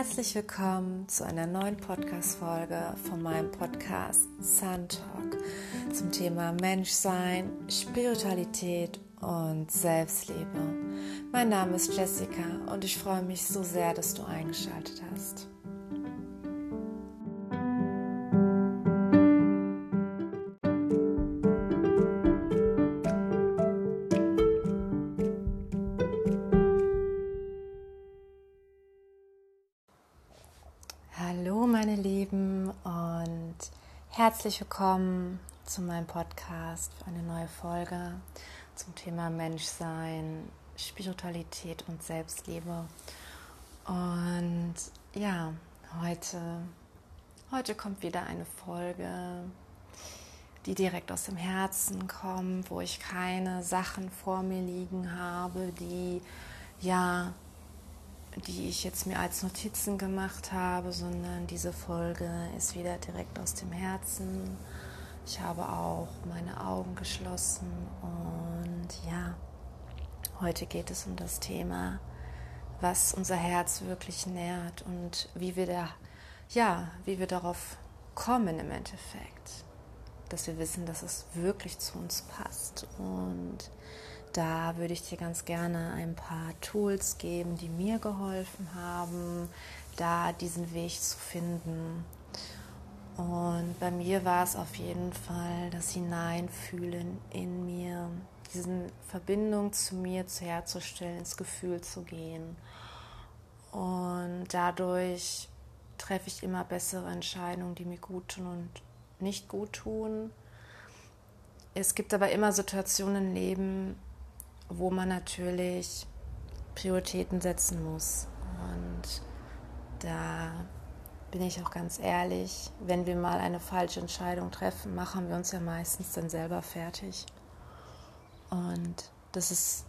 Herzlich willkommen zu einer neuen Podcast-Folge von meinem Podcast Sun Talk zum Thema Menschsein, Spiritualität und Selbstliebe. Mein Name ist Jessica und ich freue mich so sehr, dass du eingeschaltet hast. Herzlich willkommen zu meinem Podcast für eine neue Folge zum Thema Menschsein, Spiritualität und Selbstliebe. Und ja, heute, heute kommt wieder eine Folge, die direkt aus dem Herzen kommt, wo ich keine Sachen vor mir liegen habe, die ja die ich jetzt mir als Notizen gemacht habe, sondern diese Folge ist wieder direkt aus dem Herzen. Ich habe auch meine Augen geschlossen und ja, heute geht es um das Thema, was unser Herz wirklich nährt und wie wir da, ja, wie wir darauf kommen im Endeffekt, dass wir wissen, dass es wirklich zu uns passt und da würde ich dir ganz gerne ein paar Tools geben, die mir geholfen haben, da diesen Weg zu finden. Und bei mir war es auf jeden Fall das Hineinfühlen in mir, diese Verbindung zu mir zu herzustellen, ins Gefühl zu gehen. Und dadurch treffe ich immer bessere Entscheidungen, die mir gut tun und nicht gut tun. Es gibt aber immer Situationen im Leben, wo man natürlich Prioritäten setzen muss. Und da bin ich auch ganz ehrlich, wenn wir mal eine falsche Entscheidung treffen, machen wir uns ja meistens dann selber fertig. Und das ist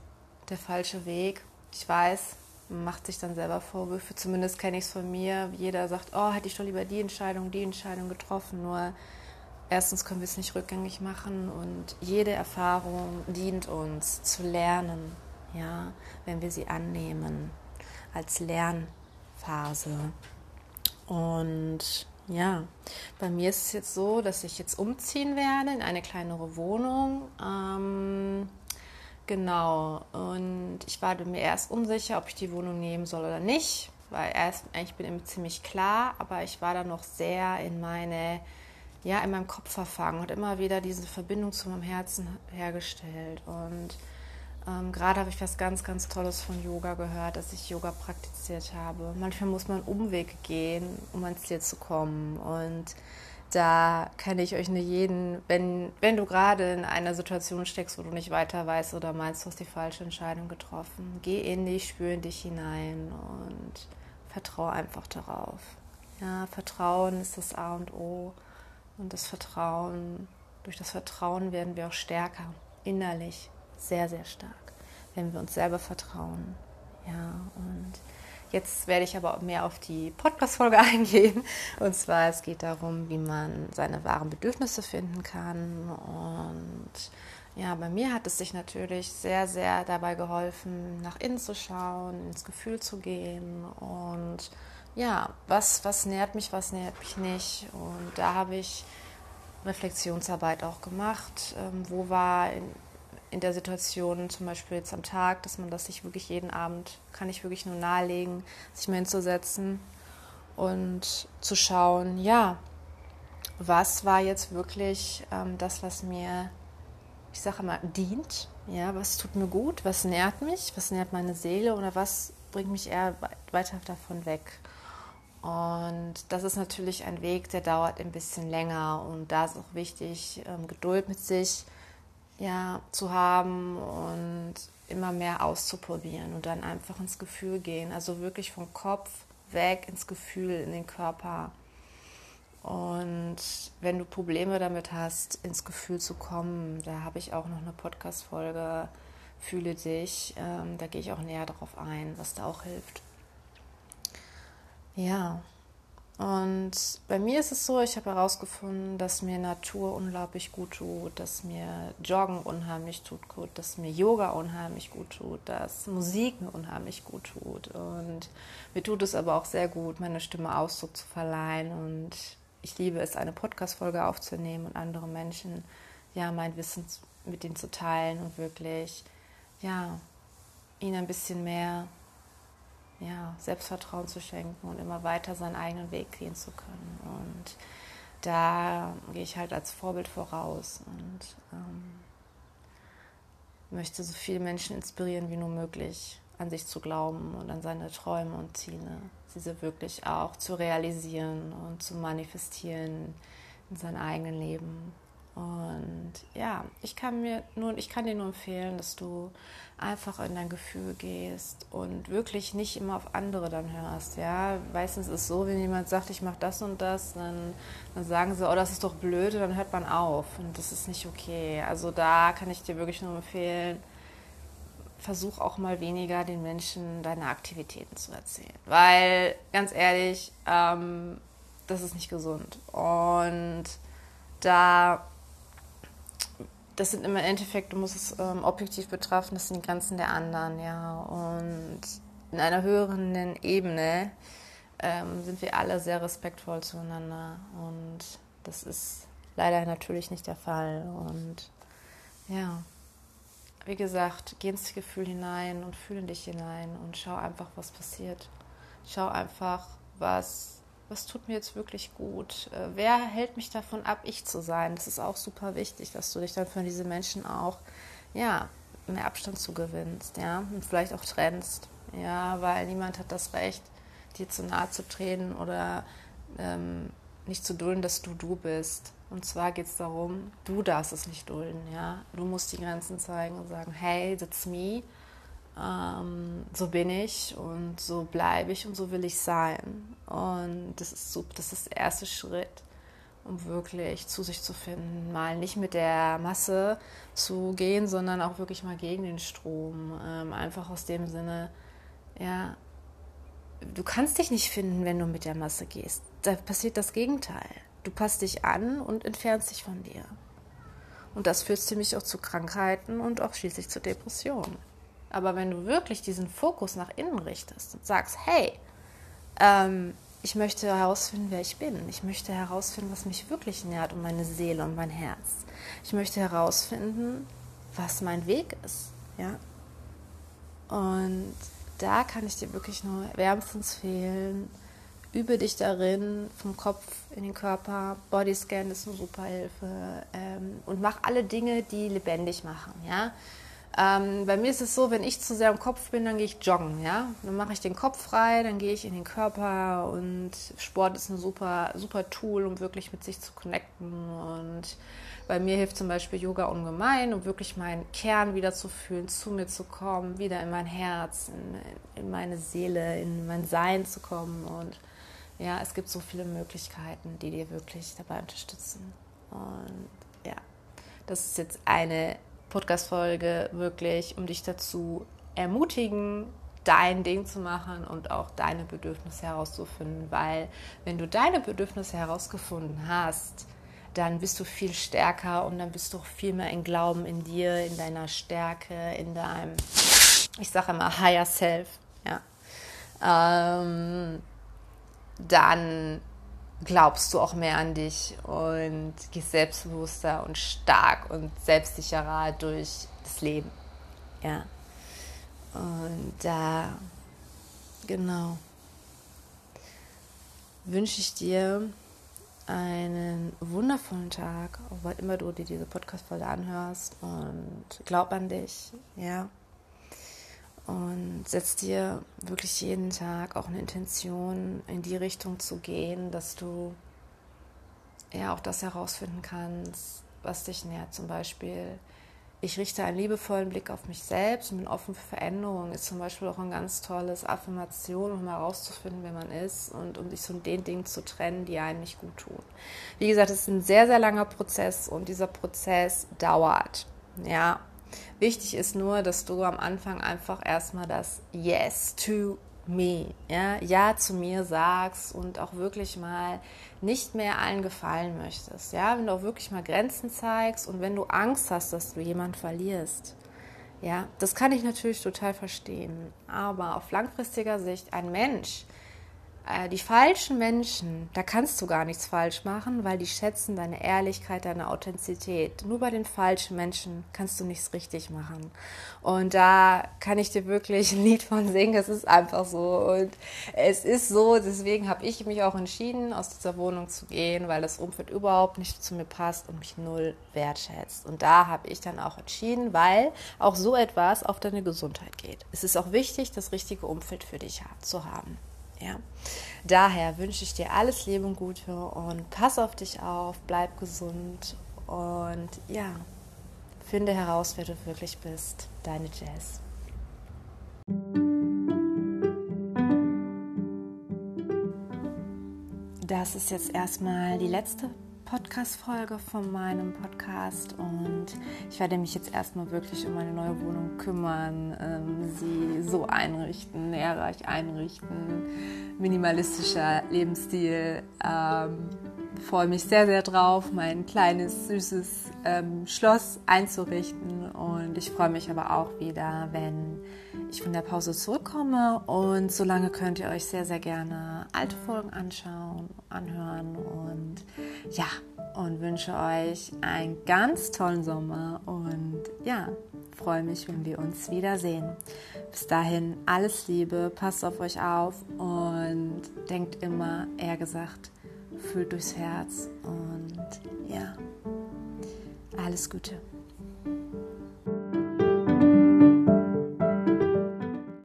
der falsche Weg. Ich weiß, man macht sich dann selber Vorwürfe, zumindest kenne ich es von mir. Jeder sagt, oh, hätte ich doch lieber die Entscheidung, die Entscheidung getroffen. Nur erstens können wir es nicht rückgängig machen und jede Erfahrung dient uns zu lernen, ja, wenn wir sie annehmen als Lernphase. Und ja, bei mir ist es jetzt so, dass ich jetzt umziehen werde in eine kleinere Wohnung. Ähm, genau, und ich war mir erst unsicher, ob ich die Wohnung nehmen soll oder nicht, weil erst eigentlich bin ich ziemlich klar, aber ich war dann noch sehr in meine ja, in meinem Kopf verfangen und immer wieder diese Verbindung zu meinem Herzen hergestellt. Und ähm, gerade habe ich was ganz, ganz Tolles von Yoga gehört, dass ich Yoga praktiziert habe. Manchmal muss man Umwege gehen, um ans Ziel zu kommen. Und da kann ich euch nur jeden, wenn, wenn du gerade in einer Situation steckst, wo du nicht weiter weißt oder meinst, du hast die falsche Entscheidung getroffen, geh in dich, spür in dich hinein und vertraue einfach darauf. Ja, Vertrauen ist das A und O. Und das Vertrauen, durch das Vertrauen werden wir auch stärker, innerlich, sehr, sehr stark, wenn wir uns selber vertrauen. Ja, und jetzt werde ich aber mehr auf die Podcast-Folge eingehen. Und zwar, es geht darum, wie man seine wahren Bedürfnisse finden kann. Und ja, bei mir hat es sich natürlich sehr, sehr dabei geholfen, nach innen zu schauen, ins Gefühl zu gehen und ja, was, was nährt mich, was nährt mich nicht. Und da habe ich Reflexionsarbeit auch gemacht. Ähm, wo war in, in der Situation, zum Beispiel jetzt am Tag, dass man das sich wirklich jeden Abend, kann ich wirklich nur nahelegen, sich mal hinzusetzen und zu schauen, ja, was war jetzt wirklich ähm, das, was mir, ich sage mal, dient, ja, was tut mir gut, was nährt mich, was nährt meine Seele oder was bringt mich eher weiter davon weg. Und das ist natürlich ein Weg, der dauert ein bisschen länger. Und da ist auch wichtig, ähm, Geduld mit sich ja, zu haben und immer mehr auszuprobieren und dann einfach ins Gefühl gehen. Also wirklich vom Kopf weg ins Gefühl, in den Körper. Und wenn du Probleme damit hast, ins Gefühl zu kommen, da habe ich auch noch eine Podcast-Folge, Fühle dich. Ähm, da gehe ich auch näher darauf ein, was da auch hilft. Ja, Und bei mir ist es so, ich habe herausgefunden, dass mir Natur unglaublich gut tut, dass mir Joggen unheimlich tut gut, dass mir Yoga unheimlich gut tut, dass Musik mir unheimlich gut tut. Und mir tut es aber auch sehr gut, meine Stimme Ausdruck zu verleihen. Und ich liebe es, eine Podcast-Folge aufzunehmen und andere Menschen, ja, mein Wissen mit ihnen zu teilen und wirklich, ja, ihnen ein bisschen mehr ja, Selbstvertrauen zu schenken und immer weiter seinen eigenen Weg gehen zu können. Und da gehe ich halt als Vorbild voraus und ähm, möchte so viele Menschen inspirieren wie nur möglich, an sich zu glauben und an seine Träume und Ziele, diese wirklich auch zu realisieren und zu manifestieren in seinem eigenen Leben. Und ja, ich kann mir nur, ich kann dir nur empfehlen, dass du einfach in dein Gefühl gehst und wirklich nicht immer auf andere dann hörst. Ja, meistens ist es so, wenn jemand sagt, ich mache das und das, dann, dann sagen sie, oh, das ist doch blöd, dann hört man auf und das ist nicht okay. Also da kann ich dir wirklich nur empfehlen, versuch auch mal weniger den Menschen deine Aktivitäten zu erzählen, weil ganz ehrlich, ähm, das ist nicht gesund und da das sind im Endeffekt, du musst es ähm, objektiv betrachten, das sind die Grenzen der anderen, ja. Und in einer höheren Ebene ähm, sind wir alle sehr respektvoll zueinander. Und das ist leider natürlich nicht der Fall. Und ja, wie gesagt, geh ins Gefühl hinein und fühle dich hinein und schau einfach, was passiert. Schau einfach, was was tut mir jetzt wirklich gut? Äh, wer hält mich davon ab, ich zu sein? Das ist auch super wichtig, dass du dich dann von diesen Menschen auch, ja, mehr Abstand zu gewinnst, ja, und vielleicht auch trennst, ja, weil niemand hat das Recht, dir zu nahe zu treten oder ähm, nicht zu dulden, dass du du bist. Und zwar geht es darum, du darfst es nicht dulden, ja. Du musst die Grenzen zeigen und sagen, hey, that's me ähm, so bin ich und so bleibe ich und so will ich sein. Und das ist, so, das ist der erste Schritt, um wirklich zu sich zu finden. Mal nicht mit der Masse zu gehen, sondern auch wirklich mal gegen den Strom. Ähm, einfach aus dem Sinne, ja, du kannst dich nicht finden, wenn du mit der Masse gehst. Da passiert das Gegenteil. Du passt dich an und entfernst dich von dir. Und das führt ziemlich auch zu Krankheiten und auch schließlich zu Depressionen. Aber wenn du wirklich diesen Fokus nach innen richtest und sagst, hey, ähm, ich möchte herausfinden, wer ich bin. Ich möchte herausfinden, was mich wirklich nährt und meine Seele und mein Herz. Ich möchte herausfinden, was mein Weg ist. Ja? Und da kann ich dir wirklich nur wärmstens fehlen. Übe dich darin, vom Kopf in den Körper. Bodyscan ist eine super Hilfe. Ähm, und mach alle Dinge, die lebendig machen. Ja? Ähm, bei mir ist es so, wenn ich zu sehr im Kopf bin, dann gehe ich joggen, ja. Dann mache ich den Kopf frei, dann gehe ich in den Körper und Sport ist ein super, super Tool, um wirklich mit sich zu connecten. Und bei mir hilft zum Beispiel Yoga ungemein, um wirklich meinen Kern wieder zu fühlen, zu mir zu kommen, wieder in mein Herz, in, in meine Seele, in mein Sein zu kommen. Und ja, es gibt so viele Möglichkeiten, die dir wirklich dabei unterstützen. Und ja, das ist jetzt eine Podcast-Folge wirklich, um dich dazu ermutigen, dein Ding zu machen und auch deine Bedürfnisse herauszufinden, weil wenn du deine Bedürfnisse herausgefunden hast, dann bist du viel stärker und dann bist du auch viel mehr in Glauben in dir, in deiner Stärke, in deinem, ich sage immer, Higher Self, ja. Ähm, dann glaubst du auch mehr an dich und gehst selbstbewusster und stark und selbstsicherer durch das Leben. Ja. Und da, genau, wünsche ich dir einen wundervollen Tag, wann immer du dir diese Podcast-Folge anhörst und glaub an dich, ja. Und setz dir wirklich jeden Tag auch eine Intention, in die Richtung zu gehen, dass du ja auch das herausfinden kannst, was dich nährt. Zum Beispiel, ich richte einen liebevollen Blick auf mich selbst und bin offen für Veränderungen. Ist zum Beispiel auch ein ganz tolles Affirmation, um herauszufinden, wer man ist und um sich von den Dingen zu trennen, die einem nicht gut tun. Wie gesagt, es ist ein sehr, sehr langer Prozess und dieser Prozess dauert. Ja, Wichtig ist nur, dass du am Anfang einfach erstmal das Yes to me, ja, ja zu mir sagst und auch wirklich mal nicht mehr allen gefallen möchtest, ja, wenn du auch wirklich mal Grenzen zeigst und wenn du Angst hast, dass du jemanden verlierst, ja, das kann ich natürlich total verstehen, aber auf langfristiger Sicht ein Mensch, äh, die falschen Menschen, da kannst du gar nichts falsch machen, weil die schätzen deine Ehrlichkeit, deine Authentizität. Nur bei den falschen Menschen kannst du nichts richtig machen. Und da kann ich dir wirklich ein Lied von singen. Es ist einfach so. Und es ist so, deswegen habe ich mich auch entschieden, aus dieser Wohnung zu gehen, weil das Umfeld überhaupt nicht zu mir passt und mich null wertschätzt. Und da habe ich dann auch entschieden, weil auch so etwas auf deine Gesundheit geht. Es ist auch wichtig, das richtige Umfeld für dich zu haben. Ja. Daher wünsche ich dir alles Leben und Gute und pass auf dich auf, bleib gesund und ja, finde heraus, wer du wirklich bist. Deine Jazz. Das ist jetzt erstmal die letzte Podcast-Folge von meinem Podcast und ich werde mich jetzt erstmal wirklich um meine neue Wohnung kümmern, ähm, sie so einrichten, näherreich einrichten, minimalistischer Lebensstil. Ähm, freue mich sehr, sehr drauf, mein kleines, süßes ähm, Schloss einzurichten und ich freue mich aber auch wieder, wenn ich von der Pause zurückkomme und solange könnt ihr euch sehr, sehr gerne alte Folgen anschauen, anhören und ja, und wünsche euch einen ganz tollen Sommer und ja, freue mich, wenn wir uns wiedersehen. Bis dahin alles Liebe, passt auf euch auf und denkt immer, eher gesagt, fühlt durchs Herz und ja, alles Gute.